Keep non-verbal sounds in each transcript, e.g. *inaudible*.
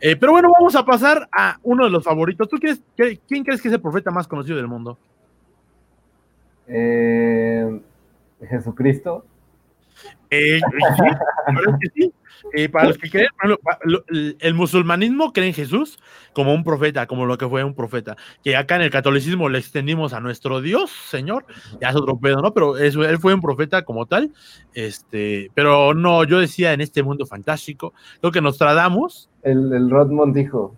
Eh, pero bueno, vamos a pasar a uno de los favoritos. ¿Tú crees, quién crees que es el profeta más conocido del mundo? Eh, Jesucristo. Eh, para los que creen, el musulmanismo cree en Jesús como un profeta, como lo que fue un profeta. Que acá en el catolicismo le extendimos a nuestro Dios, Señor, ya es otro pedo, ¿no? Pero eso, él fue un profeta como tal. Este, pero no, yo decía en este mundo fantástico, lo que nos tradamos. El, el Rodmond dijo: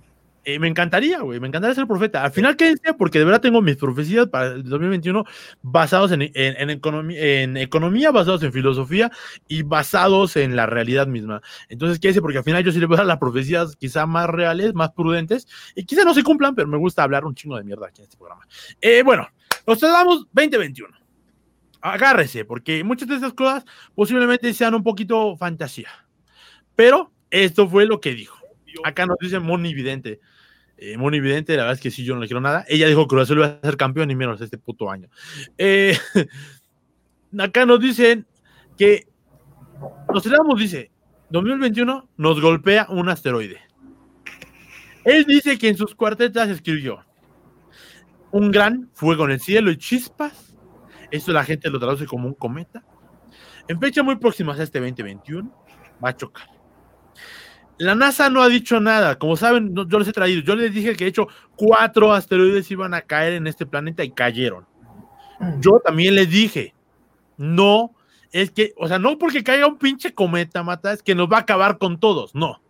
eh, me encantaría, güey, me encantaría ser profeta. Al final, ¿qué decía? Porque de verdad tengo mis profecías para el 2021 basados en, en, economía, en economía, basados en filosofía y basados en la realidad misma. Entonces, ¿qué dice? Porque al final yo sí le voy a dar las profecías quizá más reales, más prudentes y quizá no se cumplan, pero me gusta hablar un chingo de mierda aquí en este programa. Eh, bueno, nos damos 2021. Agárrese, porque muchas de estas cosas posiblemente sean un poquito fantasía. Pero esto fue lo que dijo. Acá nos dice Moni Vidente eh, muy evidente, la verdad es que sí, yo no le quiero nada. Ella dijo que Cruz Azul iba a ser campeón y menos este puto año. Eh, *laughs* acá nos dicen que Nostradamus dice, 2021 nos golpea un asteroide. Él dice que en sus cuartetas escribió un gran fuego en el cielo y chispas. Esto la gente lo traduce como un cometa. En fecha muy próxima a este 2021 va a chocar. La NASA no ha dicho nada. Como saben, yo les he traído. Yo les dije que de hecho cuatro asteroides iban a caer en este planeta y cayeron. Yo también les dije, no, es que, o sea, no porque caiga un pinche cometa, mata, es que nos va a acabar con todos. No,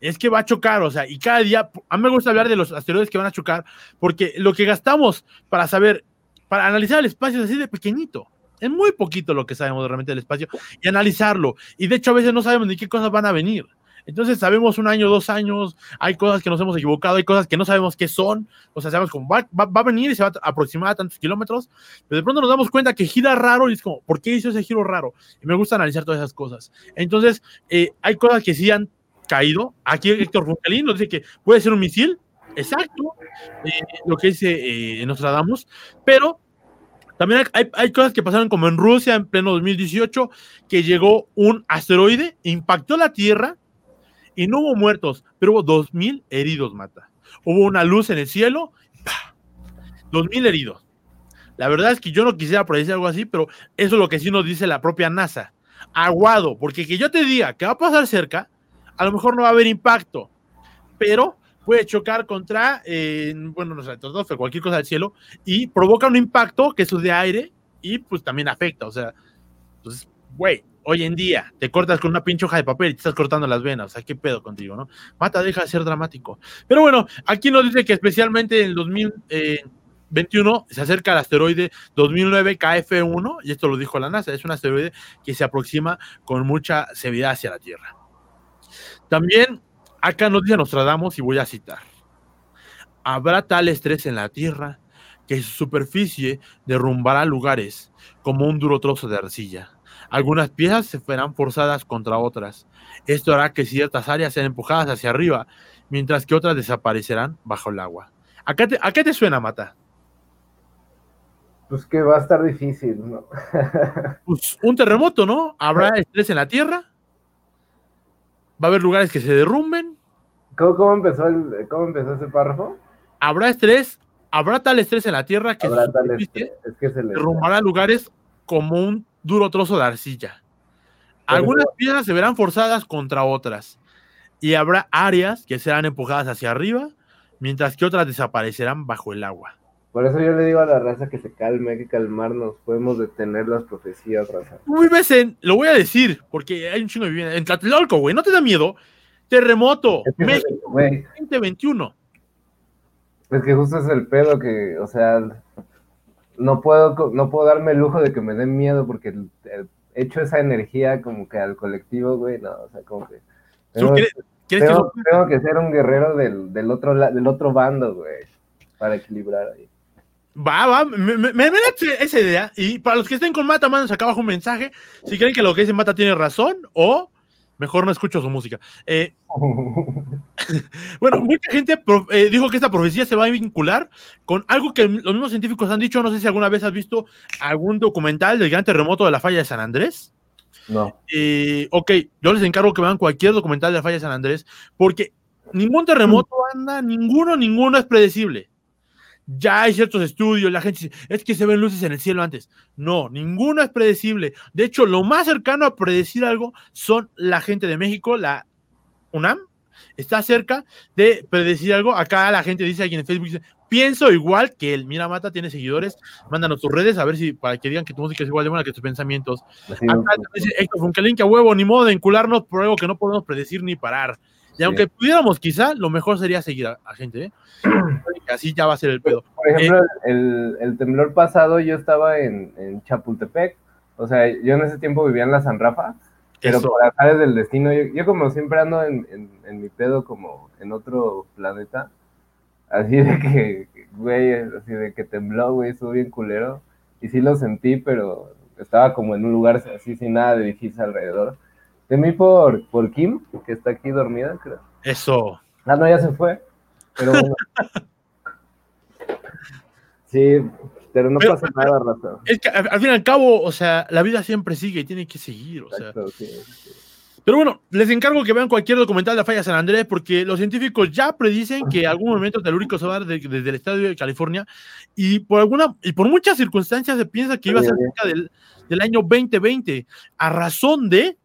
es que va a chocar, o sea, y cada día, a mí me gusta hablar de los asteroides que van a chocar, porque lo que gastamos para saber, para analizar el espacio es así de pequeñito. Es muy poquito lo que sabemos realmente del espacio y analizarlo. Y de hecho, a veces no sabemos ni qué cosas van a venir. Entonces sabemos un año, dos años, hay cosas que nos hemos equivocado, hay cosas que no sabemos qué son, o sea, sabemos cómo va, a venir y se va a aproximar a tantos kilómetros, pero de pronto nos damos cuenta que gira raro y es como, ¿por qué hizo ese giro raro? Y me gusta analizar todas esas cosas. Entonces, eh, hay cosas que sí han caído. Aquí Héctor Funkelín nos dice que puede ser un misil, exacto, eh, lo que dice eh, Nostradamus, pero también hay, hay, cosas que pasaron como en Rusia en pleno 2018, que llegó un asteroide, impactó la Tierra y no hubo muertos, pero hubo 2.000 heridos, Mata. Hubo una luz en el cielo, dos 2.000 heridos. La verdad es que yo no quisiera predecir algo así, pero eso es lo que sí nos dice la propia NASA. Aguado, porque que yo te diga que va a pasar cerca, a lo mejor no va a haber impacto, pero puede chocar contra, eh, bueno, no sé, cualquier cosa del cielo y provoca un impacto que es de aire y pues también afecta, o sea, pues, güey, hoy en día te cortas con una pinche hoja de papel y te estás cortando las venas. O sea, ¿qué pedo contigo, no? Mata, deja de ser dramático. Pero bueno, aquí nos dice que especialmente en el 2021 se acerca el asteroide 2009 KF1, y esto lo dijo la NASA, es un asteroide que se aproxima con mucha severidad hacia la Tierra. También acá nos dice Nostradamus, y voy a citar, habrá tal estrés en la Tierra que su superficie derrumbará lugares como un duro trozo de arcilla algunas piezas se verán forzadas contra otras. Esto hará que ciertas áreas sean empujadas hacia arriba, mientras que otras desaparecerán bajo el agua. ¿A qué te, suena, Mata? Pues que va a estar difícil, ¿no? *laughs* pues un terremoto, ¿no? Habrá estrés en la Tierra. Va a haber lugares que se derrumben. ¿Cómo, empezó, el, cómo empezó ese párrafo? Habrá estrés, habrá tal estrés en la Tierra que, se derrumbará lugares como un duro trozo de arcilla. Algunas piezas se verán forzadas contra otras y habrá áreas que serán empujadas hacia arriba, mientras que otras desaparecerán bajo el agua. Por eso yo le digo a la raza que se calme, hay que calmarnos, podemos detener las profecías, raza. Muy veces, lo voy a decir, porque hay un chingo de vivienda. En Tlatelolco, güey, no te da miedo. Terremoto, México, 2021. Es que justo es el pedo que, o sea, no puedo, no puedo darme el lujo de que me den miedo porque el, hecho esa energía como que al colectivo, güey, no, o sea, como que... Tengo, que, ser un guerrero del, del, otro, del otro bando, güey, para equilibrar ahí. Va, va, me, me, me, esa idea. Y para los que estén con Mata, mándense acá abajo un mensaje. Si creen que lo que dice Mata tiene razón o mejor no escucho su música. Eh, bueno, mucha gente eh, dijo que esta profecía se va a vincular con algo que los mismos científicos han dicho. No sé si alguna vez has visto algún documental del gran terremoto de la falla de San Andrés. No. Eh, ok, yo les encargo que vean cualquier documental de la falla de San Andrés, porque Ningún terremoto, anda, ninguno, ninguno es predecible. Ya hay ciertos estudios, la gente dice, es que se ven luces en el cielo antes. No, ninguno es predecible. De hecho, lo más cercano a predecir algo son la gente de México, la UNAM, está cerca de predecir algo. Acá la gente dice aquí en Facebook, dice, pienso igual que él. Mira, Mata tiene seguidores. Mándanos tus redes a ver si para que digan que tu música es igual de buena que tus pensamientos. Acá dice Héctor que a huevo, ni modo de encularnos por algo que no podemos predecir ni parar. Y aunque pudiéramos, quizá, lo mejor sería seguir a, gente, ¿eh? *clears throat* Así ya va a ser el pedo. Por ejemplo, eh, el, temblor pasado yo estaba en, Chapultepec. O sea, yo en ese tiempo vivía en la San Rafa. Pero por azares del destino, yo, como siempre ando en, en, mi pedo como en otro planeta. Así de que, güey, así de que tembló, güey, estuvo bien culero. Y sí lo sentí, pero estaba como en un lugar así sin nada de edificio alrededor. Temí por, por Kim, que está aquí dormida, creo. Eso. Ah, no, ya se fue. Pero bueno. sí, pero no pasa nada, Rafa. Es que al, fin y al cabo, o sea, la vida siempre sigue y tiene que seguir, o sea. Pero bueno, les encargo que vean cualquier documental de Falla San Andrés, porque los científicos ya predicen que algún movimiento telúrico se va a dar desde, el estadio de California, y por alguna, y por muchas circunstancias se piensa que iba a ser cerca del, del año 2020, a razón de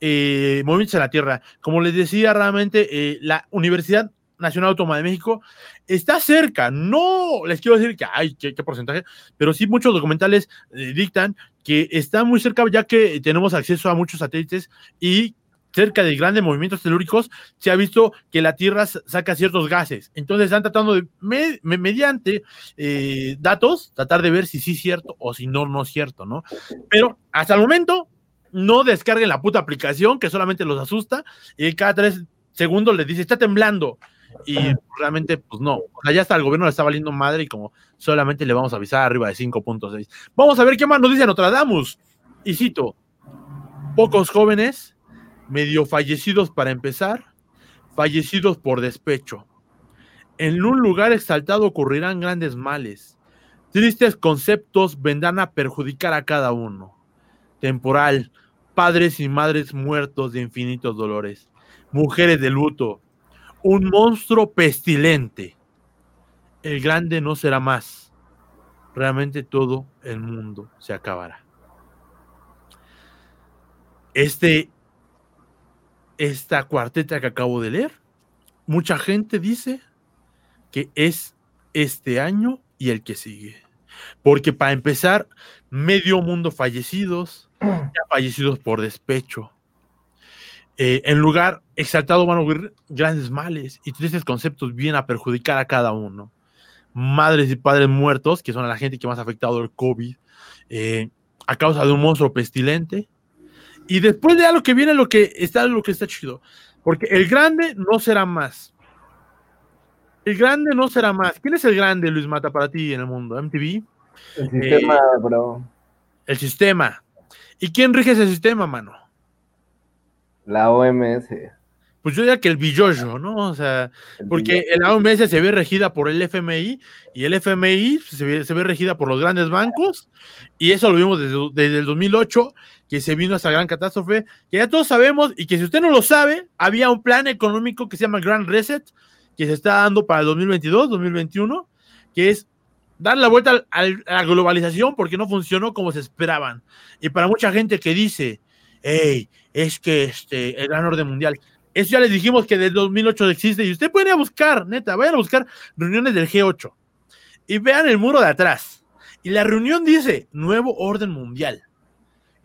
eh, movimientos en la Tierra. Como les decía, realmente eh, la Universidad Nacional Autónoma de México está cerca. No les quiero decir que hay qué, porcentaje, pero sí muchos documentales eh, dictan que está muy cerca ya que tenemos acceso a muchos satélites y cerca de grandes movimientos telúricos se ha visto que la Tierra saca ciertos gases. Entonces están tratando de, mediante datos, tratar de ver si sí es cierto o si no, no es cierto, ¿no? Pero hasta el momento no descarguen la puta aplicación que solamente los asusta y cada tres segundos les dice, está temblando. Y realmente, pues no. O sea, ya hasta el gobierno le está valiendo madre y como solamente le vamos a avisar arriba de 5.6. Vamos a ver qué más nos dice Nostradamus. Y cito, pocos jóvenes, medio fallecidos para empezar, fallecidos por despecho. En un lugar exaltado ocurrirán grandes males. Tristes conceptos vendrán a perjudicar a cada uno. Temporal, padres y madres muertos de infinitos dolores, mujeres de luto, un monstruo pestilente. El grande no será más. Realmente todo el mundo se acabará. Este, esta cuarteta que acabo de leer, mucha gente dice que es este año y el que sigue. Porque para empezar, medio mundo fallecidos, ya fallecidos por despecho. Eh, en lugar exaltado van a ocurrir grandes males y tristes conceptos vienen a perjudicar a cada uno. Madres y padres muertos, que son la gente que más ha afectado el COVID, eh, a causa de un monstruo pestilente. Y después de algo que viene lo que está lo que está chido. Porque el grande no será más. El grande no será más. ¿Quién es el grande, Luis Mata, para ti en el mundo? ¿MTV? El sistema, eh, bro. El sistema. ¿Y quién rige ese sistema, mano? La OMS. Pues yo diría que el billoyo, ¿no? O sea, porque la OMS se ve regida por el FMI y el FMI se ve, regida por los grandes bancos y eso lo vimos desde, desde, el 2008, que se vino esa gran catástrofe, que ya todos sabemos y que si usted no lo sabe, había un plan económico que se llama Grand Reset, que se está dando para el 2022, 2021, que es dar la vuelta a la globalización porque no funcionó como se esperaban. Y para mucha gente que dice, hey, es que este, el gran orden mundial, eso ya les dijimos que desde 2008 existe y usted puede ir a buscar, neta, vayan a buscar reuniones del G8 y vean el muro de atrás. Y la reunión dice nuevo orden mundial.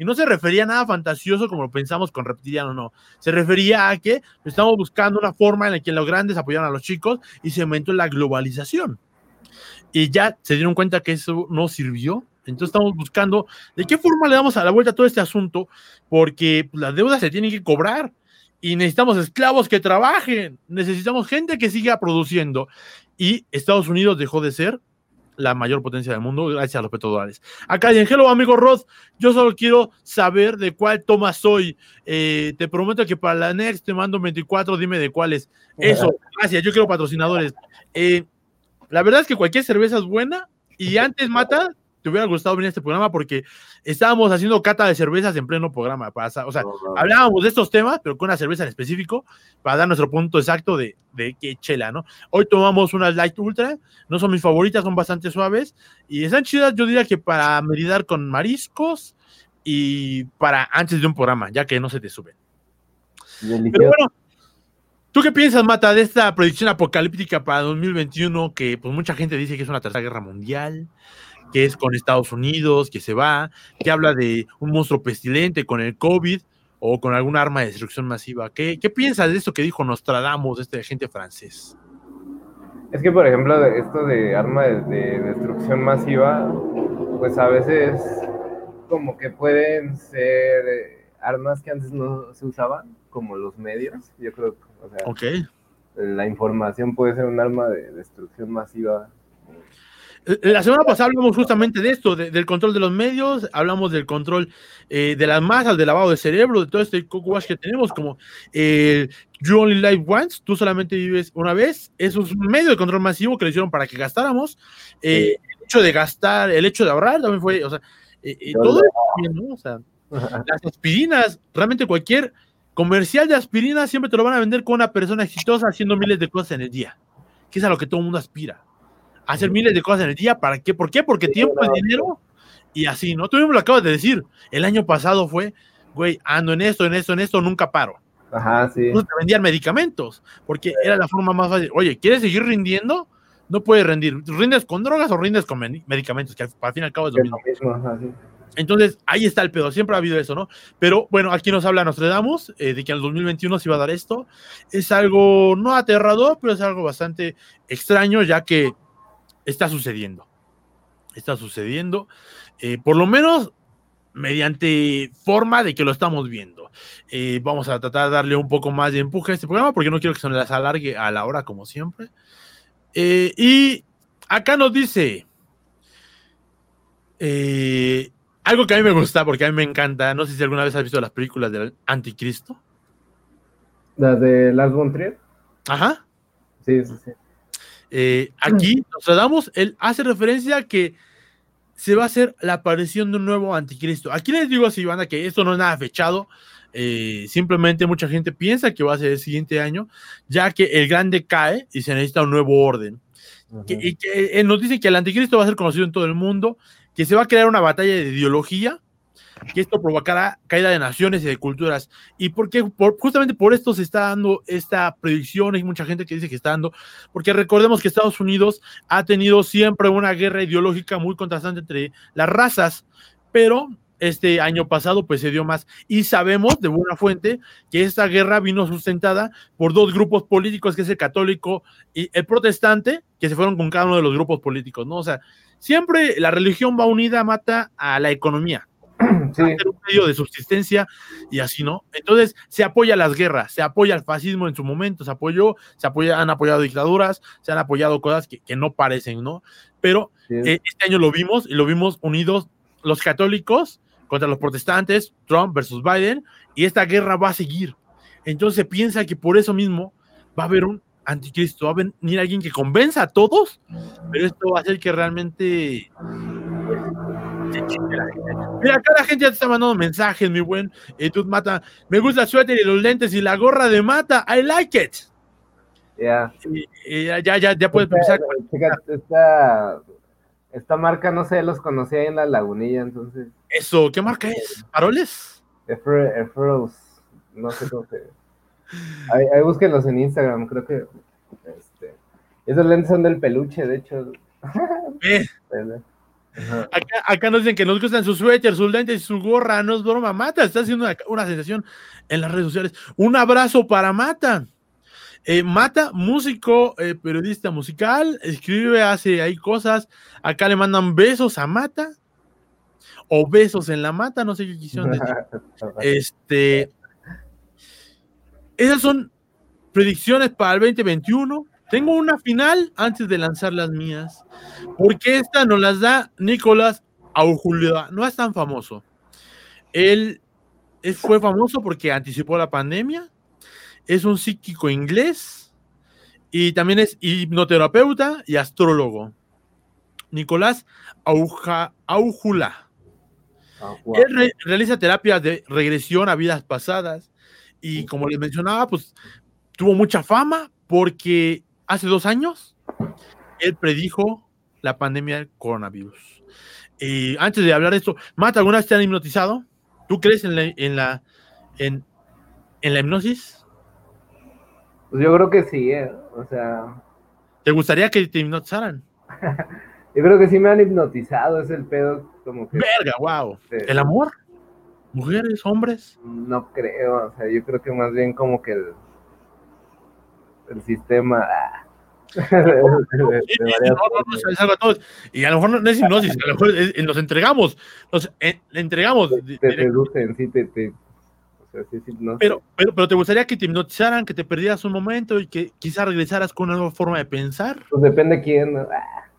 Y no se refería a nada fantasioso como lo pensamos con reptiliano, no. Se refería a que estamos buscando una forma en la que los grandes apoyaran a los chicos y se aumentó la globalización y ya se dieron cuenta que eso no sirvió. Entonces estamos buscando de qué forma le damos a la vuelta a todo este asunto, porque las deudas se tienen que cobrar y necesitamos esclavos que trabajen, necesitamos gente que siga produciendo. Y Estados Unidos dejó de ser la mayor potencia del mundo gracias a los petrodólares. Acá en Hello, amigo Rod, yo solo quiero saber de cuál toma soy. Eh, te prometo que para la next te mando 24, dime de cuáles. Eso, gracias, yo quiero patrocinadores. Eh, la verdad es que cualquier cerveza es buena y antes mata, te hubiera gustado venir a este programa porque estábamos haciendo cata de cervezas en pleno programa. Para, o sea, hablábamos de estos temas, pero con una cerveza en específico, para dar nuestro punto exacto de, de qué chela, ¿no? Hoy tomamos unas Light Ultra, no son mis favoritas, son bastante suaves y están chidas, yo diría que para meridar con mariscos y para antes de un programa, ya que no se te suben. Pero bueno, ¿Tú qué piensas, Mata, de esta predicción apocalíptica para 2021 que pues mucha gente dice que es una tercera guerra mundial, que es con Estados Unidos, que se va, que habla de un monstruo pestilente con el COVID o con algún arma de destrucción masiva? ¿Qué, qué piensas de esto que dijo Nostradamus, este agente francés? Es que, por ejemplo, esto de arma de destrucción masiva, pues a veces como que pueden ser eh, armas que antes no se usaban, como los medios. Yo creo que okay. la información puede ser un arma de destrucción masiva. Eh, la semana pasada hablamos justamente de esto, del control de los medios, hablamos del control eh, de las masas, del lavado de cerebro, de todo este coco wash que tenemos, como eh, You Only Live Once, tú solamente vives una vez, eso es un medio de control masivo que le hicieron para que gastáramos. El hecho de gastar, el hecho de ahorrar también fue, o sea, todo ¿no? o sea, las aspirinas, realmente cualquier comercial de aspirina siempre te lo van a vender con una persona exitosa haciendo miles de cosas en el día, que es a lo que todo el mundo aspira. Hacer miles de cosas en el día, ¿para qué? ¿Por qué? Porque tiempo es dinero y así, ¿no? Tú mismo lo acabas de decir. El año pasado fue, güey, ando en esto, en esto, en esto, nunca paro. Ajá, sí. te vendían medicamentos, porque era la forma más fácil. Oye, ¿quieres seguir rindiendo? No puedes rendir. ¿Rindes con drogas o rindes con medicamentos? Que al fin y al cabo es lo mismo. Entonces, ahí está el pedo, siempre ha habido eso, ¿no? Pero bueno, aquí nos habla Nostradamus eh, de que en el 2021 se iba a dar esto. Es algo no aterrador, pero es algo bastante extraño, ya que está sucediendo. Está sucediendo, eh, por lo menos mediante forma de que lo estamos viendo. Eh, vamos a tratar de darle un poco más de empuje a este programa, porque no quiero que se nos alargue a la hora, como siempre. y acá nos dice. Eh, algo que a mí me gusta, porque a mí me encanta, no sé si alguna vez has visto las películas del Anticristo. ¿Las de Lars von Trier? Ajá. Sí, sí, sí. Eh, *clears throat* aquí Nostradamus, él hace referencia a que se va a hacer la aparición de un nuevo anticristo. Aquí les digo así, banda, que esto no es nada fechado. Eh, simplemente mucha gente piensa que va a ser el siguiente año, ya que el grande cae y se necesita un nuevo orden. y que él nos dice que el anticristo va a ser conocido en todo el mundo que se va a crear una batalla de ideología, que esto provocará caída de naciones y de culturas. Y porque justamente por esto se está dando esta predicción, hay mucha gente que dice que está dando, porque recordemos que Estados Unidos ha tenido siempre una guerra ideológica muy contrastante entre las razas, pero este año pasado pues se dio más y sabemos de buena fuente que esta guerra vino sustentada por dos grupos políticos que es el católico y el protestante que se fueron con cada uno de los grupos políticos, ¿no? O sea, siempre la religión va unida, mata a la economía. *clears throat* Sí. un medio de subsistencia y así, ¿no? Entonces se apoya las guerras, se apoya el fascismo en su momento, se apoyó, se apoya, han apoyado dictaduras, se han apoyado cosas que, no parecen, ¿no? Pero eh, este año lo vimos y lo vimos unidos los católicos contra los protestantes, Trump versus Biden, y esta guerra va a seguir. Entonces se piensa que por eso mismo va a haber un anticristo, va a venir alguien que convenza a todos, pero esto va a hacer que realmente Mira, acá la gente ya te está mandando mensajes, mi buen. Eh, tú mata. Me gusta el suéter y los lentes y la gorra de mata. I like it. ya, ya, ya, ya puedes pensar. Esta, esta, marca, no sé, los conocí ahí en la lagunilla, entonces. Eso, ¿qué marca es? ¿Paroles? Efros, no sé cómo se. Ahí, ahí búsquenlos en Instagram, creo que este, esos lentes son del peluche, de hecho. Eh. *laughs* Acá, acá, nos dicen que nos gustan sus suéter, sus lentes y su gorra, no es broma, Mata, está haciendo una, sensación en las redes sociales. Un abrazo para Mata. Eh, Mata, músico, eh, periodista musical, escribe, hace ahí cosas. Acá le mandan besos a Mata. O besos en la mata, no sé qué quisieron decir. *laughs* Este, esas son predicciones para el 2021. Tengo una final antes de lanzar las mías, porque esta nos las da Nicolás Aujulida. No es tan famoso. Él, fue famoso porque anticipó la pandemia. Es un psíquico inglés y también es hipnoterapeuta y astrólogo. Nicolás Auja, Aujula. Él realiza terapias de regresión a vidas pasadas y como les mencionaba, pues tuvo mucha fama porque hace dos años él predijo la pandemia del coronavirus. Y antes de hablar de esto, Mata, ¿alguna vez te han hipnotizado? ¿Tú crees en la, en la, en, la hipnosis? Pues yo creo que sí, ¿eh? o sea... ¿Te gustaría que te hipnotizaran? *laughs* yo creo que sí me han hipnotizado, es el pedo como que... Verga, wow. ¿El amor? ¿Mujeres, hombres? No creo, o sea, yo creo que más bien como que el, el sistema... *laughs* Y a lo mejor no es hipnosis, a lo mejor nos entregamos, nos eh, entregamos. Te, seducen, sí, te, pero, pero, pero te gustaría que te hipnotizaran, que te perdieras un momento y que quizás regresaras con una nueva forma de pensar. Pues depende quién. Ah.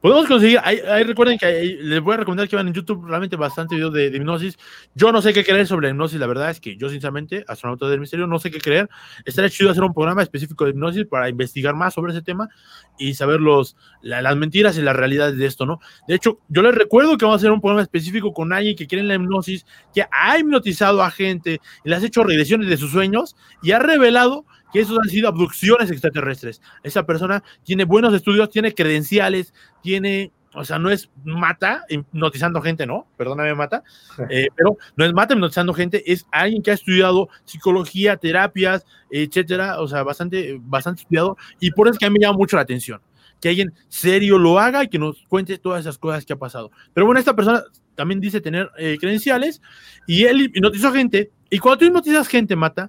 Podemos conseguir, ahí, recuerden que les voy a recomendar que vean en YouTube realmente bastante videos de, hipnosis. Yo no sé qué creer sobre la hipnosis, la verdad es que yo sinceramente, astronauta del misterio, no sé qué creer. Estaría chido hacer un programa específico de hipnosis para investigar más sobre ese tema y saber los, las mentiras y las realidades de esto, ¿no? De hecho, yo les recuerdo que vamos a hacer un programa específico con alguien que quiere la hipnosis, que ha hipnotizado a gente y le ha hecho regresiones de sus sueños y ha revelado que esos han sido abducciones extraterrestres. Esa persona tiene buenos estudios, tiene credenciales, tiene, o sea, no es mata hipnotizando gente, ¿no? Perdóname, mata, *laughs* eh, pero no es mata hipnotizando gente, es alguien que ha estudiado psicología, terapias, etcétera, o sea, bastante, bastante estudiado, y por eso es que a mí me llama mucho la atención que alguien serio lo haga y que nos cuente todas esas cosas que ha pasado. Pero bueno, esta persona también dice tener eh, credenciales y él hipnotizó gente. Y cuando tú hipnotizas gente, Mata,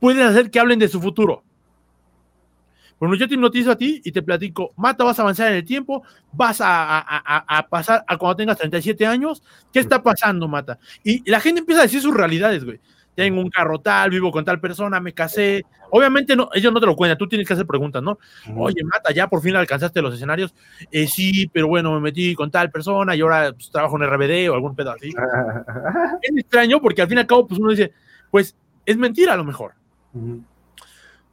pueden hacer que hablen de su futuro. Bueno, yo te hipnotizo a ti y te platico, Mata, vas a avanzar en el tiempo, vas a, pasar a cuando tengas 37 años, ¿qué está pasando, Mata? Y la gente empieza a decir sus realidades, güey. Tengo un carro tal, vivo con tal persona, me casé. Obviamente no, ellos no te lo cuentan, tú tienes que hacer preguntas, ¿no? Oye, Mata, ya por fin alcanzaste los escenarios. Eh, sí, pero bueno, me metí con tal persona y ahora pues, trabajo en RBD o algún pedo así. *laughs* es extraño porque al fin y al cabo, pues uno dice, pues es mentira a lo mejor.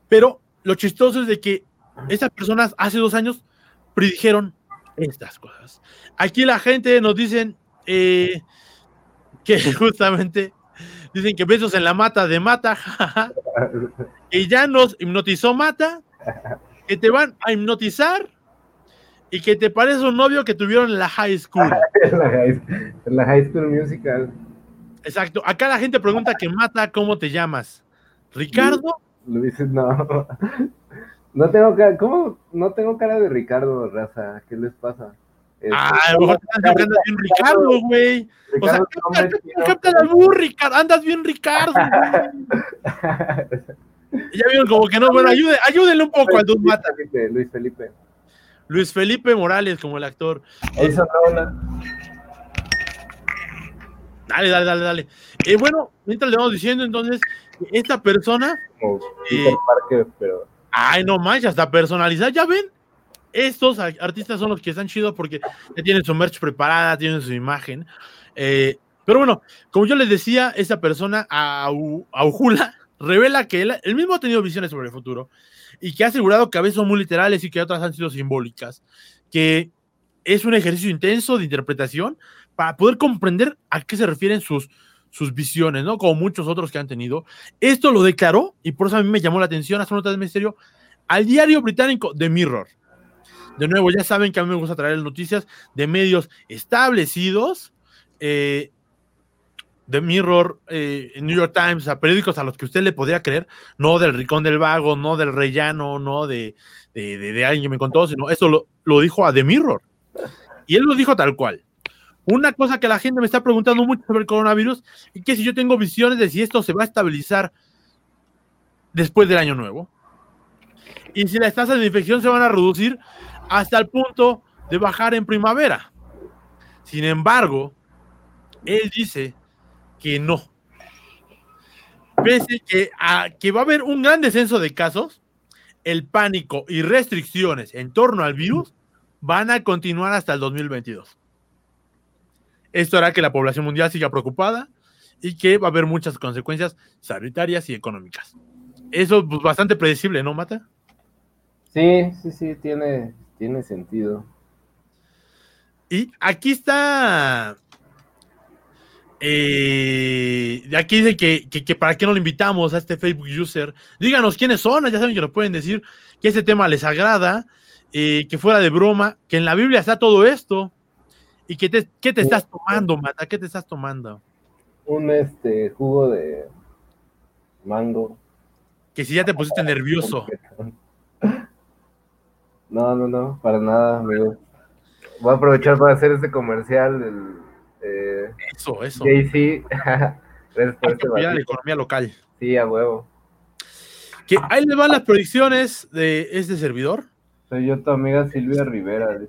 Pero lo chistoso es de que estas personas hace dos años predijeron estas cosas. Aquí la gente nos dicen eh, que *laughs* justamente dicen que besos en la mata de mata, y ya nos hipnotizó mata, que te van a hipnotizar y que te parece un novio que tuvieron en la high school. *laughs* en la high school musical. Exacto. Acá la gente pregunta que mata, ¿cómo te llamas? ¿Ricardo? Luis, no. No tengo cara, ¿cómo? No tengo cara de Ricardo, raza. ¿Qué les pasa? ah, a lo mejor andas bien Ricardo, güey. O sea, Ricardo. Andas bien Ricardo, ya vieron como que no, bueno, ayude, ayúdenle un poco al Mata. Luis Felipe. Luis Felipe Morales como el actor. Eso no, Dale, dale, dale, dale. Eh, bueno, mientras le vamos diciendo, entonces, esta persona. Eh, pero. Ay, no manches, hasta personalizar, ya ven. Estos artistas son los que están chidos porque ya tienen su merch preparada, tienen su imagen. Eh, pero bueno, como yo les decía, esta persona, Aujula, *laughs* revela que él, él, mismo ha tenido visiones sobre el futuro y que ha asegurado que a veces son muy literales y que otras han sido simbólicas. Que es un ejercicio intenso de interpretación para poder comprender a qué se refieren sus, sus visiones, ¿no? Como muchos otros que han tenido. Esto lo declaró, y por eso a mí me llamó la atención, hace nota de misterio, al diario británico The Mirror. De nuevo, ya saben que a mí me gusta traer noticias de medios establecidos. Eh, The Mirror, eh, New York Times, a periódicos a los que usted le podría creer, no del Ricón del Vago, no del Rellano, no de, de, alguien que me contó, sino esto lo, lo dijo a The Mirror. Y él lo dijo tal cual. Una cosa que la gente me está preguntando mucho sobre el coronavirus y que si yo tengo visiones de si esto se va a estabilizar después del año nuevo y si las tasas de infección se van a reducir hasta el punto de bajar en primavera. Sin embargo, él dice que no. Pese que, a, que va a haber un gran descenso de casos, el pánico y restricciones en torno al virus van a continuar hasta el 2022. Esto hará que la población mundial siga preocupada y que va a haber muchas consecuencias sanitarias y económicas. Eso es pues, bastante predecible, ¿no, Mata? Sí, sí, sí, tiene, tiene sentido. Y aquí está. Eh, aquí dice que, que, para qué no lo invitamos a este Facebook user. Díganos quiénes son, ya saben que nos pueden decir que este tema les agrada, eh, que fuera de broma, que en la Biblia está todo esto. ¿Y que te, qué te estás tomando, Mata? ¿Qué te estás tomando? Un este jugo de mango. Que si ya te pusiste nervioso. No, no, no, para nada, amigo. Voy a aprovechar para hacer este comercial del eh, eso, eso. JC. *laughs* Gracias por este la economía local. Sí, a huevo. Que ahí le van las predicciones de este servidor. Soy yo tu amiga Silvia Rivera.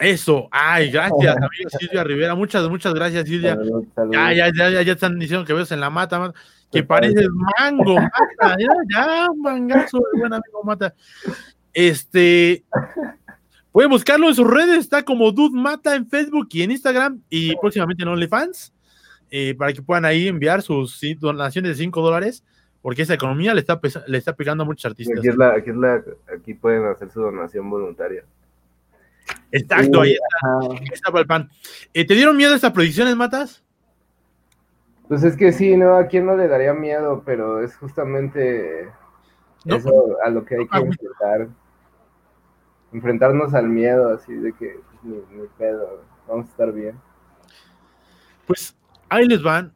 Eso, ay, gracias, *laughs* amiga Silvia Rivera. Muchas, muchas gracias, Silvia. Ya, ya, ya, ya, están diciendo que ves en la mata, que pareces mango, mata, *laughs* ya, ya, mangazo, buen amigo mata. Este, Pueden buscarlo en sus redes, está como Dude Mata en Facebook y en Instagram y próximamente en OnlyFans, eh, para que puedan ahí enviar sus donaciones de 5 dólares, porque esa economía le está, le está pegando a muchos artistas. Aquí, es la, aquí, es la, aquí pueden hacer su donación voluntaria. Exacto, ahí está, para el pan. Eh, ¿Te dieron miedo estas predicciones, Matas? Pues es que sí, ¿no? ¿A quién no le daría miedo? Pero es justamente eso a lo que hay que enfrentar enfrentarnos al miedo, así de que pues, pedo, vamos a estar bien. Pues ahí les van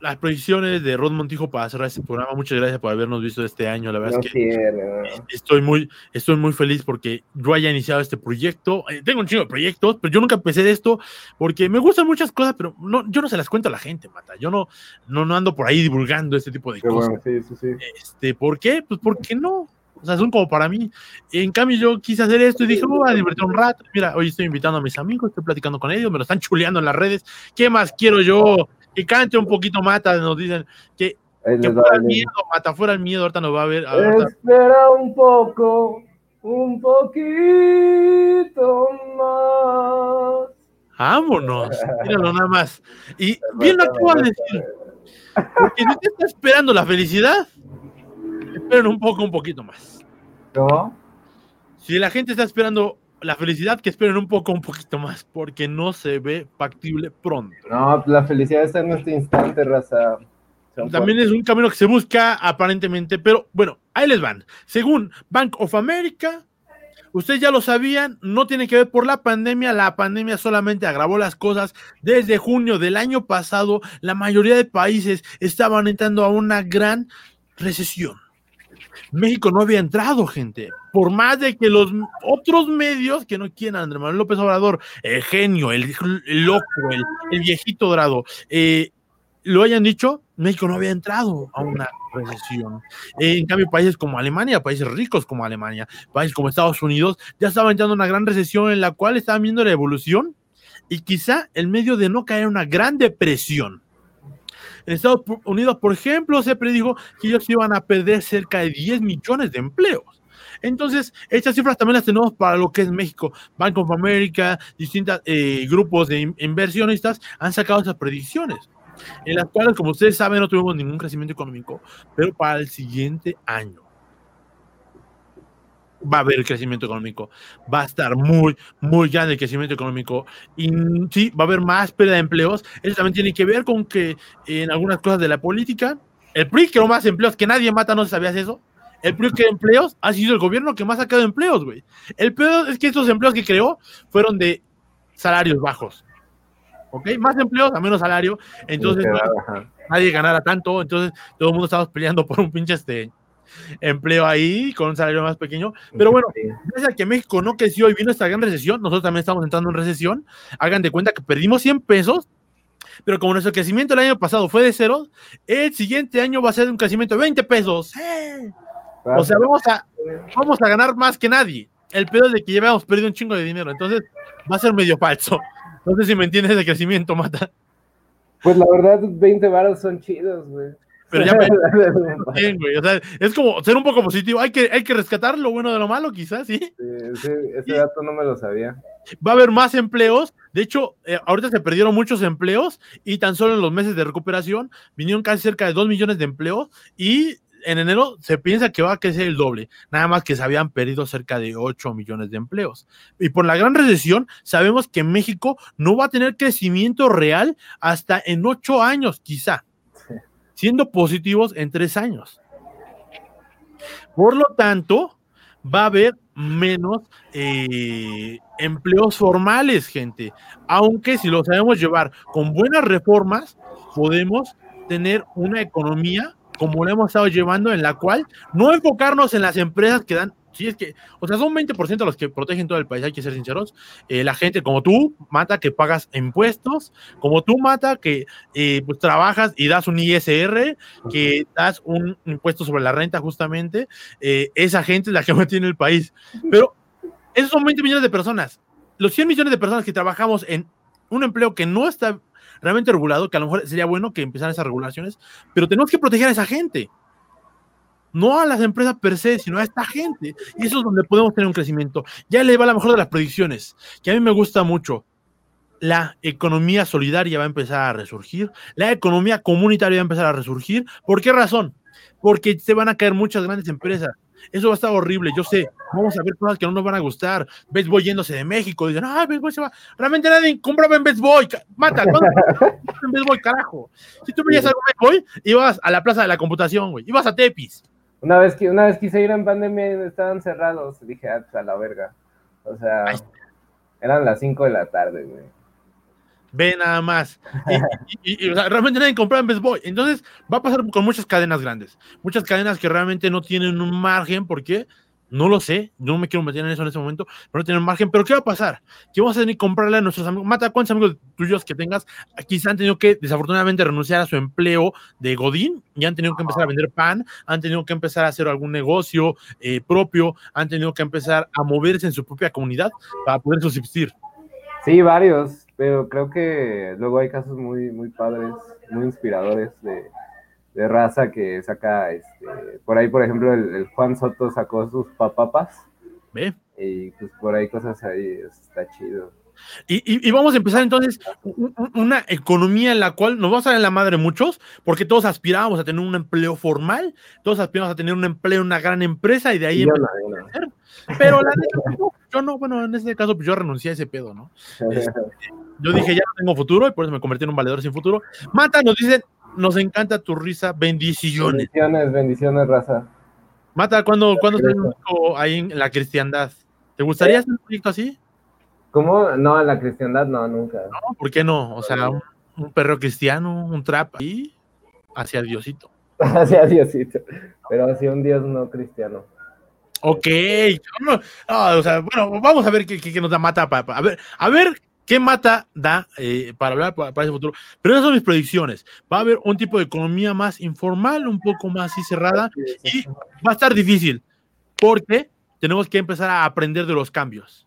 las predicciones de Rod Montijo para cerrar este programa. Muchas gracias por habernos visto este año. La verdad es que estoy muy, estoy muy feliz porque yo haya iniciado este proyecto. Eh, tengo un chingo de proyectos, pero yo nunca empecé de esto porque me gustan muchas cosas, pero no, yo no se las cuento a la gente, Mata. Yo no, no, no ando por ahí divulgando este tipo de cosas. sí, sí, sí. Este, ¿Por qué? Pues porque no. O sea, son como para mí. En cambio, yo quise hacer esto y dije, voy a divertir un rato. Mira, hoy estoy invitando a mis amigos, estoy platicando con ellos, me lo están chuleando en las redes. ¿Qué más quiero yo? Que cante un poquito Mata, nos dicen que, que fuera el miedo, Mata, fuera el miedo, ahorita nos va a ver. Espera un poco, un poquito más. Vámonos, míralo nada más. Y bien lo acabo de decir. Porque no te está esperando la felicidad esperen un poco, un poquito más. ¿No? Si la gente está esperando la felicidad, que esperen un poco, un poquito más, porque no se ve factible pronto. No, la felicidad está en este instante, raza. También es un camino que se busca aparentemente, pero bueno, ahí les van. Según Bank of America, ustedes ya lo sabían, no tiene que ver por la pandemia, la pandemia solamente agravó las cosas. Desde junio del año pasado, la mayoría de países estaban entrando a una gran recesión. México no había entrado, gente. Por más de que los otros medios que no quieran, Andrés Manuel López Obrador, el genio, el, loco, el, viejito dorado, eh, lo hayan dicho, México no había entrado a una recesión. Eh, en cambio, países como Alemania, países ricos como Alemania, países como Estados Unidos, ya estaban entrando en una gran recesión en la cual estaban viendo la evolución y quizá el medio de no caer en una gran depresión en Estados Unidos, por ejemplo, se predijo que ellos iban a perder cerca de 10 millones de empleos. Entonces, estas cifras también las tenemos para lo que es México. Bank of America, distintos eh, grupos de inversionistas han sacado esas predicciones, en las cuales, como ustedes saben, no tuvimos ningún crecimiento económico, pero para el siguiente año va a haber crecimiento económico, va a estar muy, muy grande el crecimiento económico y sí, va a haber más pérdida de empleos. Eso también tiene que ver con que en algunas cosas de la política, el PRI creó más empleos que nadie mata, no sabías eso. El PRI creó empleos, ha sido el gobierno que más ha creado empleos, güey. El peor es que estos empleos que creó fueron de salarios bajos. ¿Ok? Más empleos a menos salario. Entonces, nadie ganara tanto. Entonces, todo el mundo estaba peleando por un pinche este empleo ahí con un salario más pequeño. Pero bueno, gracias a que México no creció y vino esta gran recesión, nosotros también estamos entrando en recesión. Hagan de cuenta que perdimos 100 pesos, pero como nuestro crecimiento el año pasado fue de cero, el siguiente año va a ser un crecimiento de 20 pesos. O sea, vamos a, vamos a ganar más que nadie. El pedo es de que llevamos perdido un chingo de dinero, entonces va a ser medio falso. No sé si me entiendes de crecimiento, Mata. Pues la verdad, 20 varos son chidos, güey. Pero ya *laughs* me... bien, güey. O sea, es como ser un poco positivo. Hay que, hay que rescatar lo bueno de lo malo, quizás, ¿sí? sí ese, dato no me lo sabía. Va a haber más empleos. De hecho, eh, ahorita se perdieron muchos empleos y tan solo en los meses de recuperación vinieron casi cerca de 2 millones de empleos y en enero se piensa que va a crecer el doble, nada más que se habían perdido cerca de 8 millones de empleos. Y por la gran recesión, sabemos que México no va a tener crecimiento real hasta en 8 años, quizá, siendo positivos en 3 años. Por lo tanto, va a haber menos eh, empleos formales, gente. Aunque si lo sabemos llevar con buenas reformas, podemos tener una economía como lo hemos estado llevando, en la cual no enfocarnos en las empresas que dan, si es que, o sea, son 20% los que protegen todo el país, hay que ser sinceros. Eh, la gente como tú, mata que pagas impuestos, como tú, mata que eh, pues, trabajas y das un ISR, que das un impuesto sobre la renta, justamente, eh, esa gente es la que *laughs* mantiene el país. Pero esos son 20 millones de personas. Los 100 millones de personas que trabajamos en un empleo que no está realmente regulado, que a lo mejor sería bueno que empezaran esas regulaciones, pero tenemos que proteger a esa gente. No a las empresas per se, sino a esta gente. Y eso es donde podemos tener un crecimiento. Ya le va a lo mejor de las predicciones, que a mí me gusta mucho. La economía solidaria va a empezar a resurgir, la economía comunitaria va a empezar a resurgir. ¿Por qué razón? Porque se van a caer muchas grandes empresas eso va a estar horrible, yo sé. Vamos a ver cosas que no nos van a gustar. Best Boy yéndose de México. Dicen, ah, Best Boy se va. Realmente nadie compraba en Best Boy. Mata, *laughs* en Best Boy, carajo? Si tú veías algo Best Boy, ibas a la plaza de la computación, güey. Ibas a Tepis. Una vez, que, una vez quise ir en pandemia y estaban cerrados. Dije, ah, pues, a la verga. O sea, eran las 5 de la tarde, güey. Ve nada más. Y, realmente nadie compraba en Best Boy. Entonces va a pasar con muchas cadenas grandes. Muchas cadenas que realmente no tienen un margen porque no lo sé, no me quiero meter en eso en ese momento, pero no tienen margen. Pero ¿qué va a pasar? ¿Qué vamos a tener que comprarle a nuestros amigos? Mata, ¿cuántos amigos tuyos que tengas quizá han tenido que desafortunadamente renunciar a su empleo de Godín y han tenido que empezar a vender pan, han tenido que empezar a hacer algún negocio eh, propio, han tenido que empezar a moverse en su propia comunidad para poder subsistir? Sí, varios, pero creo que luego hay casos muy, muy padres, muy inspiradores de, raza que saca, este, por ahí, por ejemplo, el, Juan Soto sacó sus papapas. ¿Ve? Y pues por ahí cosas ahí, está chido. Y, vamos a empezar entonces una economía en la cual nos vamos a dar en la madre muchos, porque todos aspirábamos a tener un empleo formal, todos aspirábamos a tener un empleo en una gran empresa y de ahí Pero la *laughs* yo no, bueno, en este caso, pues yo renuncié a ese pedo, ¿no? *laughs* Este, yo dije, ya no tengo futuro y por eso me convertí en un valedor sin futuro. Mata, nos dice, nos encanta tu risa, bendiciones. Bendiciones, bendiciones, raza. Mata, ¿cuándo, ¿cuándo ahí en la cristiandad? ¿Te gustaría hacer un proyecto así? ¿Cómo? No, en la cristiandad no, nunca. No, ¿por qué no? O sea, un, perro cristiano, un trap ahí, hacia Diosito. *laughs* hacia Diosito, pero hacia un Dios no cristiano. Ok, o sea, bueno, vamos a ver qué, nos da Mata para, a ver, a ver qué Mata da eh, para hablar para, ese futuro. Pero esas son mis predicciones. Va a haber un tipo de economía más informal, un poco más así cerrada, y va a estar difícil, porque tenemos que empezar a aprender de los cambios.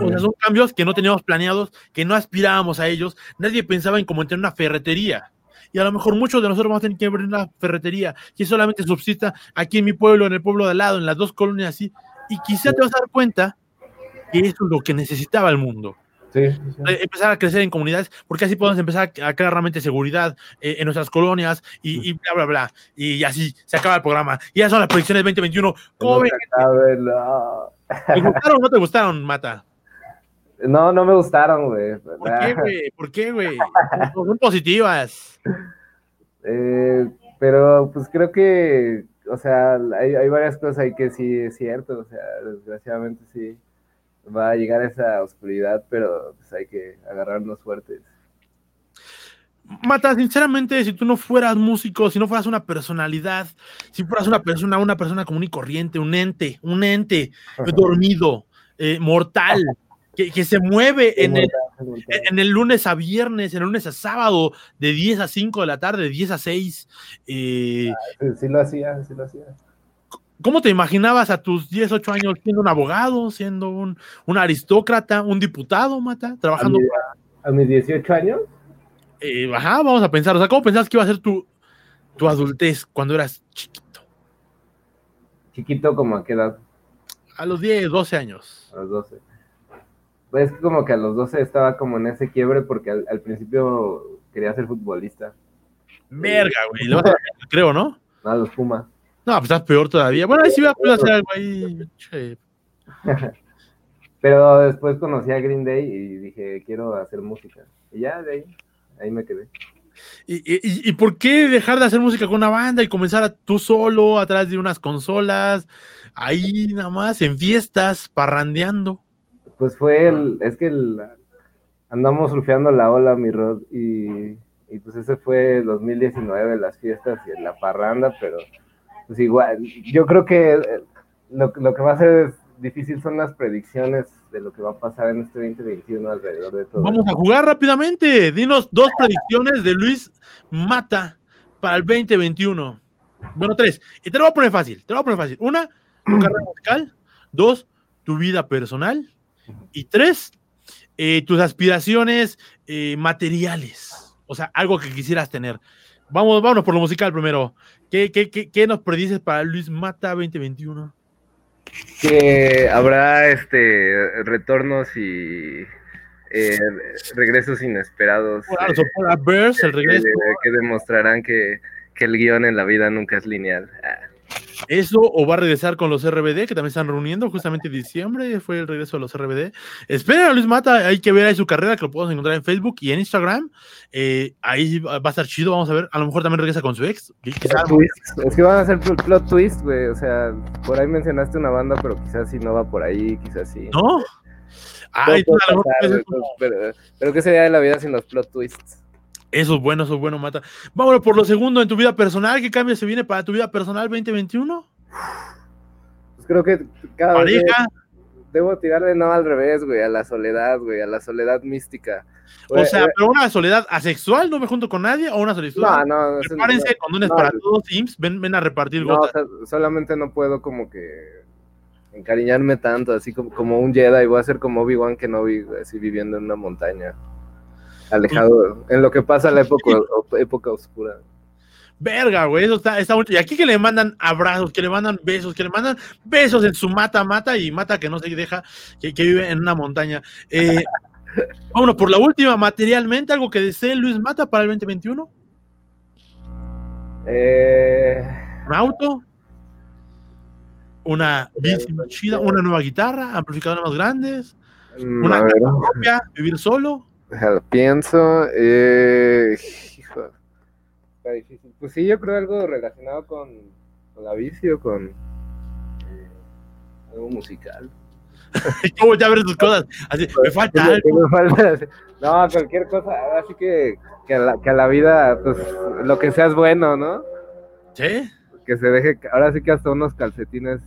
O sea, son cambios que no teníamos planeados, que no aspirábamos a ellos. Nadie pensaba en cómo entrar en una ferretería y a lo mejor muchos de nosotros vamos a tener que abrir una ferretería que solamente subsista aquí en mi pueblo, en el pueblo de al lado, en las dos colonias así, y quizá te vas a dar cuenta que eso es lo que necesitaba el mundo. Sí, Empezar a crecer en comunidades, porque así podemos empezar a crear realmente seguridad eh, en nuestras colonias y, bla, bla, bla. Y así se acaba el programa. Y ya son las predicciones 2021. ¿Cómo ¿Te *laughs* gustaron o no te gustaron, Mata? No, no me gustaron, güey. ¿Por qué, güey? ¿Por qué, güey? *laughs* Son positivas. Eh, pero pues creo que, o sea, hay, hay, varias cosas ahí que sí es cierto, o sea, desgraciadamente sí va a llegar esa oscuridad, pero pues hay que agarrarnos fuertes. Mata, sinceramente, si tú no fueras músico, si no fueras una personalidad, si fueras una persona, una persona común y corriente, un ente, un ente *laughs* dormido, eh, mortal, que, se mueve en el, en el, lunes a viernes, en el lunes a sábado, de 10 a 5 de la tarde, de 10 a 6. Eh, ah, sí lo hacía, sí lo hacía. ¿Cómo te imaginabas a tus 10, 8 años siendo un abogado, siendo un, un aristócrata, un diputado, Mata, trabajando? ¿A, mis 18 años? Eh, ajá, vamos a pensar, o sea, ¿cómo pensabas que iba a ser tu, tu adultez cuando eras chiquito? Chiquito, como a qué edad? A los 10, 12 años. A los 12 es como que a los 12 estaba como en ese quiebre porque al, principio quería ser futbolista. Verga, güey. *laughs* creo, ¿no? No, los Pumas. No, pues estás peor todavía. Bueno, ahí sí voy a hacer algo ahí. Pero después conocí a Green Day y dije, quiero hacer música. Y ya de ahí, ahí me quedé. ¿Y, y, y por qué dejar de hacer música con una banda y comenzar a, tú solo, atrás de unas consolas, ahí nada más, en fiestas, parrandeando? Pues fue el, es que el, andamos surfeando la ola, mi Rod, y, y pues ese fue el 2019, las fiestas y la parranda, pero pues igual, yo creo que eh, lo, lo que va a ser difícil son las predicciones de lo que va a pasar en este 2021 alrededor de todo. Vamos a jugar rápidamente. Dinos dos *laughs* predicciones de Luis Mata para el 2021. Bueno, tres. Y te lo voy a poner fácil. Te lo voy a poner fácil. Una, tu carrera *clears throat* musical. Dos, tu vida personal. Y tres, eh, tus aspiraciones eh, materiales. O sea, algo que quisieras tener. Vamos, vámonos por lo musical primero. ¿Qué, qué, qué, qué nos predices para Luis Mata 2021? que habrá este retornos y eh, regresos inesperados Claro, so, para Bears, el regreso. que, que demostrarán que, que el guion en la vida nunca es lineal. Ah. Eso o va a regresar con los RBD, que también están reuniendo justamente en diciembre, fue el regreso de los RBD. Esperen a Luis Mata, hay que ver ahí su carrera, que lo podemos encontrar en Facebook y en Instagram. Eh, ahí va a estar chido, vamos a ver. A lo mejor también regresa con su ex. Es que van a pl- plot twist, güey. O sea, por ahí mencionaste una banda, pero quizás sí no va por ahí, quizás sí. ¿No? Ay, pasar, como- pero, pero ¿qué sería de la vida sin los plot twists? Eso es bueno, eso es bueno, Mata. Vámonos por lo segundo en tu vida personal. ¿Qué cambio se viene para tu vida personal 2021? Pues creo que cada vez debo tirarle no al revés, güey, a la soledad, güey, a la soledad mística. O sea, eh, pero una soledad asexual, no me junto con nadie, o una soledad. no, no, eso no- Prepárense, condones no, para todos, IMSS, ven, ven a repartir No, o gotas. sea, solamente no puedo como que encariñarme tanto, así como, como un Jedi, voy a ser como Obi-Wan Kenobi, así viviendo en una montaña, alejado, en lo que pasa la época, *laughs* época oscura. Verga, güey, eso está, está mucho. Y aquí que le mandan abrazos, que le mandan besos, que le mandan besos en su mata, mata y mata que no se deja, que, que vive en una montaña. Eh, *laughs* vámonos por la última, materialmente, algo que desee Luis Mata para el 2021. Eh, Un auto, una bici más chida, una nueva guitarra, amplificadores más grandes, mm, una casa propia, vivir solo. Déjalo, pienso, eh, hijo, está difícil. Pues sí, yo creo algo relacionado con, con la bici o con eh, algo musical. *laughs* Cómo ya ver sus cosas. Así, me falta ¿Qué algo. me falta? No, cualquier cosa, así que, que, a la, que a la vida, pues, lo que sea es bueno, ¿no? ¿Sí? Que se deje, ahora sí que hasta unos calcetines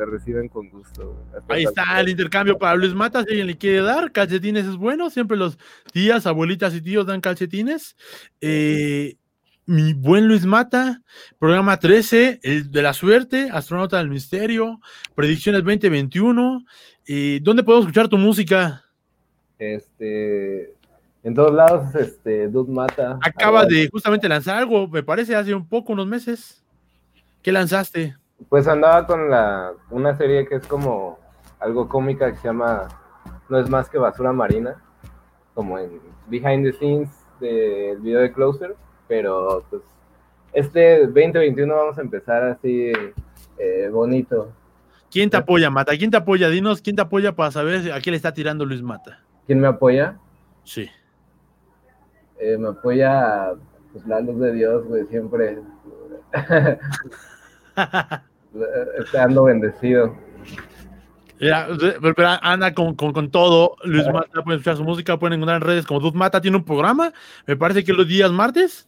se reciben con gusto. Ahí está el intercambio para Luis Mata, si alguien le quiere dar, calcetines es bueno, siempre los tías, abuelitas y tíos dan calcetines. Eh, mi buen Luis Mata, programa 13, el de la suerte, astronauta del misterio, predicciones 2021. Eh, ¿Dónde podemos escuchar tu música? Este, en todos lados, este, Dude Mata. Acaba de justamente lanzar algo, me parece, hace un poco, unos meses. ¿Qué lanzaste? Pues andaba con la, una serie que es como algo cómica que se llama No es más que basura marina, como en behind the scenes del video de Closer, pero pues este 2021 vamos a empezar así eh, bonito. ¿Quién te apoya, Mata? ¿Quién te apoya? Dinos, ¿quién te apoya para saber a quién le está tirando Luis Mata? ¿Quién me apoya? Sí. Eh, me apoya pues, la luz de Dios, güey, siempre. *laughs* Estando bendecido. Ya, pero, pero anda con, con, con todo. Luis Mata, pueden escuchar su música, pueden encontrar en redes como Dude Mata. Tiene un programa, me parece que los días martes.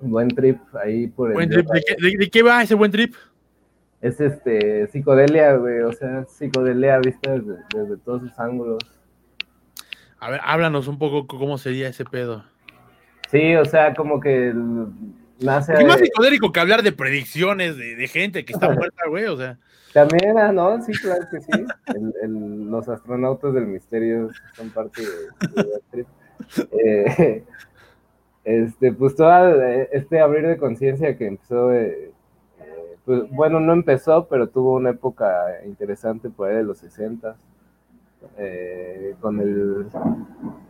Buen trip ahí por el. Buen trip. ¿De, qué, de, de qué va ese buen trip? Es este, psicodelia, güey, o sea, psicodelia vista desde, desde todos sus ángulos. A ver, háblanos un poco cómo sería ese pedo. Sí, o sea, como que el- nace. ¿Qué más psicodélico que hablar de predicciones de, de gente que está *laughs* muerta, güey? O sea, También, ah, ¿no? Sí, claro que sí. El- el- los astronautas del misterio son parte de, de Trip. Eh, este, pues todo este abrir de conciencia que empezó, eh, eh, pues, bueno, no empezó, pero tuvo una época interesante por ahí de los 60 con el,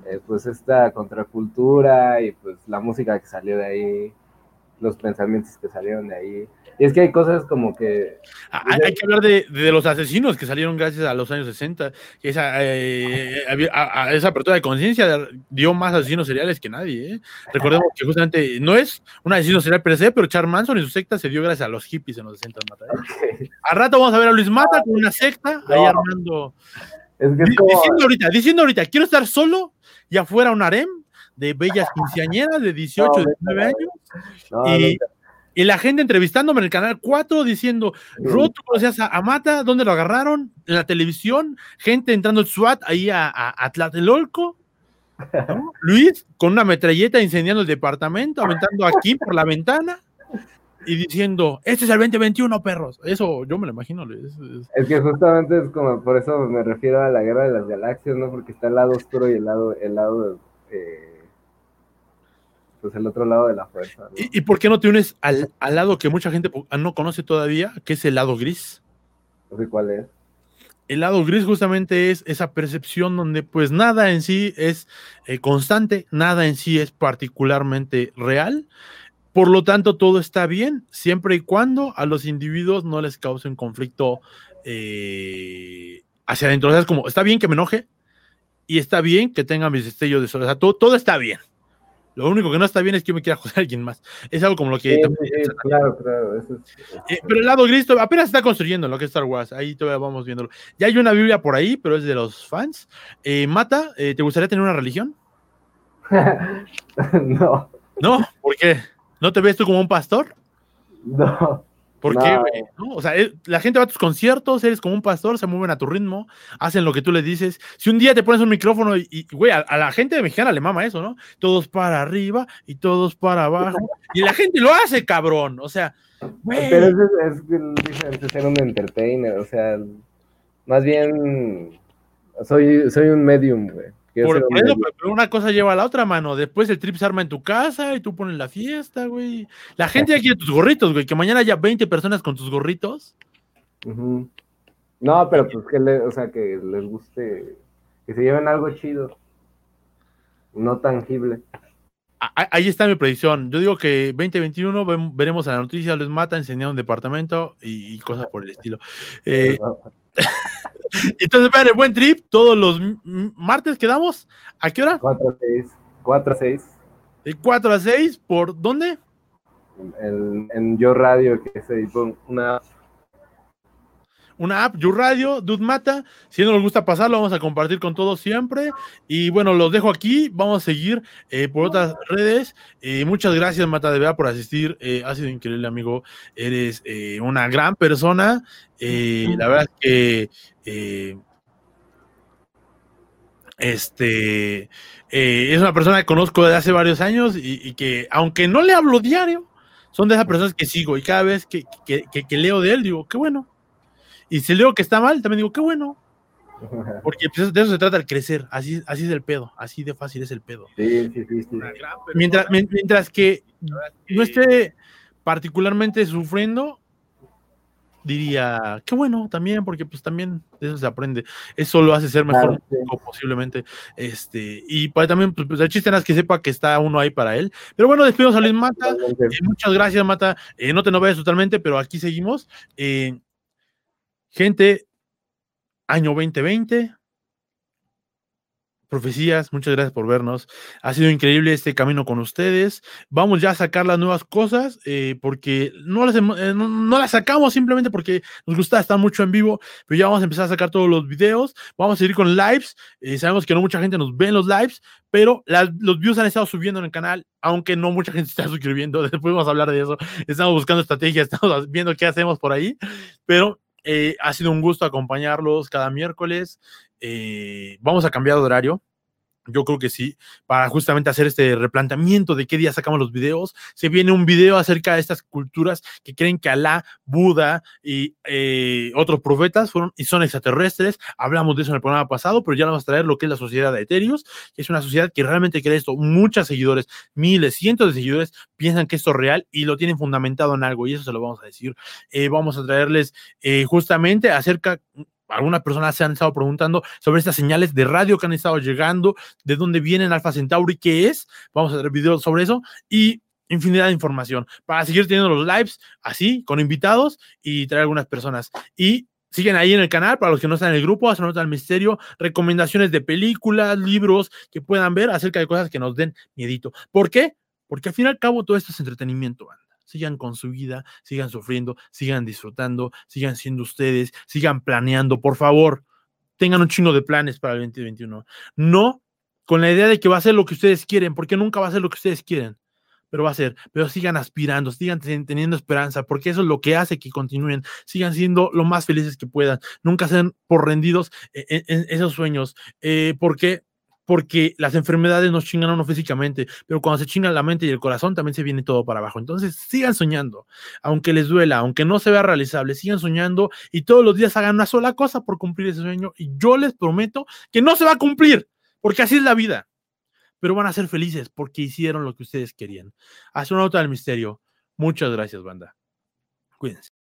eh, pues esta contracultura y pues la música que salió de ahí. Los pensamientos que salieron de ahí. Y es que hay cosas como que... Ah, hay, que hablar de, los asesinos que salieron gracias a los años 60. Esa, eh, a, esa apertura de conciencia dio más asesinos seriales que nadie. ¿eh? Recordemos que justamente no es un asesino serial per se, pero Charles Manson y su secta se dio gracias a los hippies en los 60. ¿eh? Al rato vamos a ver a Luis Mata con una secta ahí armando... diciendo, ahorita, diciendo ahorita, quiero estar solo y afuera un harem de bellas quinceañeras de 18, 19 años. y, la gente entrevistándome en el canal 4 diciendo, Ro, ¿tú conocías a, Mata? ¿Dónde lo agarraron? En la televisión, gente entrando el SWAT ahí a, a, Tlatelolco. Luis con una metralleta incendiando el departamento, aventando aquí por la ventana y diciendo, este es el 2021, perros. Eso yo me lo imagino. Es, que justamente es como, por eso me refiero a la guerra de las galaxias, ¿no? Porque está el lado oscuro y el lado, el lado pues el otro lado de la fuerza. ¿Y, por qué no te unes al, lado que mucha gente no conoce todavía, que es el lado gris? ¿Cuál es? El lado gris justamente es esa percepción donde pues nada en sí es eh, constante, nada en sí es particularmente real. Por lo tanto, todo está bien, siempre y cuando a los individuos no les cause un conflicto eh, hacia adentro. O sea, es como, está bien que me enoje y está bien que tenga mis destellos de sol. O sea, todo, todo está bien. Lo único que no está bien es que yo me quiera joder a alguien más. Es algo como lo que. claro, claro. Eh, pero el lado gris apenas está construyendo lo que es Star Wars. Ahí todavía vamos viéndolo. Ya hay una Biblia por ahí, pero es de los fans. Eh, Mata, eh, ¿te gustaría tener una religión? *laughs* no. ¿No? ¿Por qué? ¿No te ves tú como un pastor? No. ¿Por qué, güey? O sea, eh, la gente va a tus conciertos, eres como un pastor, se mueven a tu ritmo, hacen lo que tú les dices. Si un día te pones un micrófono y, güey, a, la gente mexicana le mama eso, ¿no? Todos para arriba y todos para abajo. y la gente lo hace, cabrón. O sea, güey. Pero es, es, es, ser un entertainer, o sea, más bien soy, soy un medium, güey. Por, eso, pero una cosa lleva a la otra mano. Después el trip se arma en tu casa y tú pones la fiesta, güey. La gente ya quiere tus gorritos, güey. Que mañana haya 20 personas con tus gorritos. No, pero pues que, o sea, que les guste, que se lleven algo chido, no tangible. Ahí está mi predicción. Yo digo que 2021 veremos a la noticia, les mata, enseñar un departamento y, cosas por el estilo. Eh, *laughs* Entonces, vean, el buen trip, todos los martes quedamos. ¿A qué hora? 4 a 6. 4 a 6. De 4 a 6, ¿por dónde? En, en Yo Radio, que es una una app, You Radio, Dude Mata. Si no les gusta pasarlo, vamos a compartir con todos siempre. Y bueno, los dejo aquí. Vamos a seguir eh, por otras redes. Eh, muchas gracias, Mata, de verdad, por asistir. Eh, ha sido increíble, amigo. Eres una gran persona. la verdad es que. este es una persona que conozco desde hace varios años y, que, aunque no le hablo diario, son de esas personas que sigo y cada vez que, que leo de él, digo, qué bueno, y si leo que está mal, también digo, qué bueno. *laughs* Porque pues, de eso se trata el crecer, así, así es el pedo, así de fácil es el pedo. Sí, sí, sí, Mientras, mientras que no esté particularmente sufriendo, diría, qué bueno también, porque pues también de eso se aprende. Eso lo hace ser mejor posiblemente. Este, y para también, pues, pues, el chiste es que sepa que está uno ahí para él. Pero bueno, despedimos a Luis Mata. Eh, muchas gracias, Mata. Eh, no te no vayas totalmente, pero aquí seguimos. Eh, Gente, año 2020, profecías, muchas gracias por vernos. Ha sido increíble este camino con ustedes. Vamos ya a sacar las nuevas cosas eh, porque no las, eh, no, las, sacamos simplemente porque nos gusta estar mucho en vivo, pero ya vamos a empezar a sacar todos los videos. Vamos a seguir con lives. Eh, sabemos que no mucha gente nos ve en los lives, pero los views han estado subiendo en el canal, aunque no mucha gente *laughs* está suscribiendo. Después vamos a hablar de eso. Estamos buscando estrategias, *laughs* estamos viendo qué hacemos por ahí, pero eh, ha sido un gusto acompañarlos cada miércoles. Eh, vamos a cambiar de horario. Yo creo que sí, para justamente hacer este replanteamiento de qué día sacamos los videos. Se viene un video acerca de estas culturas que creen que Alá, Buda y eh, otros profetas fueron y son extraterrestres. Hablamos de eso en el programa pasado, pero ya vamos a traer lo que es la sociedad de Eterios, que es una sociedad que realmente cree esto. Muchos seguidores, miles, cientos de seguidores piensan que esto es real y lo tienen fundamentado en algo, y eso se lo vamos a decir. Eh, vamos a traerles eh, justamente acerca algunas personas se han estado preguntando sobre estas señales de radio que han estado llegando, de dónde vienen Alpha Centauri, qué es. Vamos a hacer videos sobre eso. Y infinidad de información para seguir teniendo los lives así, con invitados y traer algunas personas. Y siguen ahí en el canal, para los que no están en el grupo, hacen nota al misterio, recomendaciones de películas, libros que puedan ver acerca de cosas que nos den miedito. ¿Por qué? Porque al fin y al cabo todo esto es entretenimiento, banda. Sigan con su vida, sigan sufriendo, sigan disfrutando, sigan siendo ustedes, sigan planeando, por favor. Tengan un chingo de planes para el 2021. No con la idea de que va a ser lo que ustedes quieren, porque nunca va a ser lo que ustedes quieren pero va a ser, pero sigan aspirando, sigan teniendo esperanza, porque eso es lo que hace que continúen, sigan siendo lo más felices que puedan, nunca sean por rendidos en, esos sueños, eh, porque porque las enfermedades nos chingan a uno físicamente, pero cuando se chingan la mente y el corazón también se viene todo para abajo. Entonces, sigan soñando, aunque les duela, aunque no se vea realizable, sigan soñando y todos los días hagan una sola cosa por cumplir ese sueño y yo les prometo que no se va a cumplir, porque así es la vida pero van a ser felices porque hicieron lo que ustedes querían. Astronauta del Misterio, muchas gracias, banda. Cuídense.